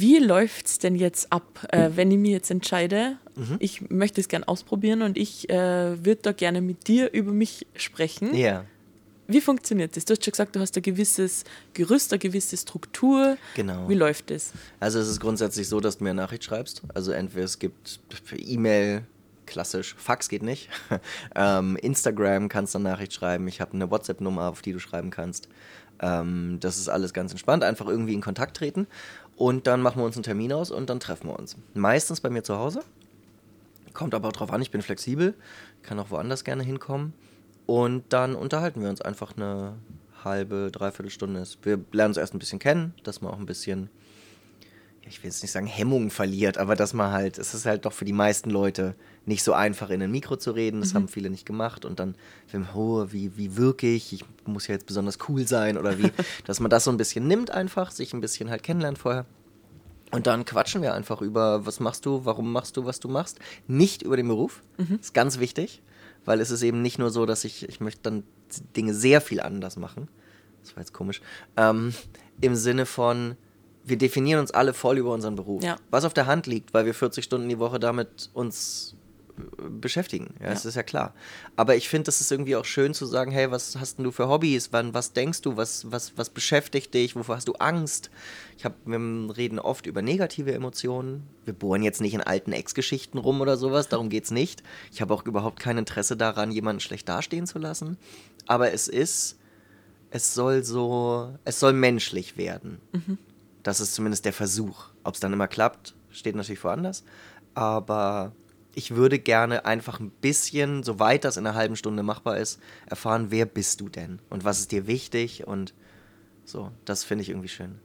Wie läuft es denn jetzt ab, äh, wenn ich mich jetzt entscheide, mhm. ich möchte es gerne ausprobieren und ich äh, würde da gerne mit dir über mich sprechen? Ja. Wie funktioniert das? Du hast schon gesagt, du hast ein gewisses Gerüst, eine gewisse Struktur. Genau. Wie läuft das? Also es ist grundsätzlich so, dass du mir eine Nachricht schreibst. Also entweder es gibt E-Mail, klassisch, Fax geht nicht. ähm, Instagram kannst du eine Nachricht schreiben. Ich habe eine WhatsApp-Nummer, auf die du schreiben kannst. Ähm, das ist alles ganz entspannt. Einfach irgendwie in Kontakt treten. Und dann machen wir uns einen Termin aus und dann treffen wir uns. Meistens bei mir zu Hause. Kommt aber auch drauf an, ich bin flexibel. Kann auch woanders gerne hinkommen. Und dann unterhalten wir uns einfach eine halbe, dreiviertel Stunde. Wir lernen uns erst ein bisschen kennen, dass man auch ein bisschen, ich will jetzt nicht sagen Hemmungen verliert, aber dass man halt, es ist halt doch für die meisten Leute nicht so einfach in ein Mikro zu reden. Das mhm. haben viele nicht gemacht. Und dann, oh, wie, wie wirke ich? Ich muss ja jetzt besonders cool sein oder wie, dass man das so ein bisschen nimmt einfach, sich ein bisschen halt kennenlernt vorher. Und dann quatschen wir einfach über, was machst du, warum machst du, was du machst. Nicht über den Beruf. Mhm. Ist ganz wichtig, weil es ist eben nicht nur so, dass ich, ich möchte dann Dinge sehr viel anders machen. Das war jetzt komisch. Ähm, Im Sinne von, wir definieren uns alle voll über unseren Beruf. Ja. Was auf der Hand liegt, weil wir 40 Stunden die Woche damit uns beschäftigen. Ja, ja. das ist ja klar. Aber ich finde, das ist irgendwie auch schön zu sagen, hey, was hast denn du für Hobbys? Wann, was denkst du? Was, was, was beschäftigt dich? Wovor hast du Angst? Ich hab, wir reden oft über negative Emotionen. Wir bohren jetzt nicht in alten Ex-Geschichten rum oder sowas, darum geht es nicht. Ich habe auch überhaupt kein Interesse daran, jemanden schlecht dastehen zu lassen. Aber es ist, es soll so, es soll menschlich werden. Mhm. Das ist zumindest der Versuch. Ob es dann immer klappt, steht natürlich woanders. Aber ich würde gerne einfach ein bisschen, soweit das in einer halben Stunde machbar ist, erfahren, wer bist du denn und was ist dir wichtig und so, das finde ich irgendwie schön.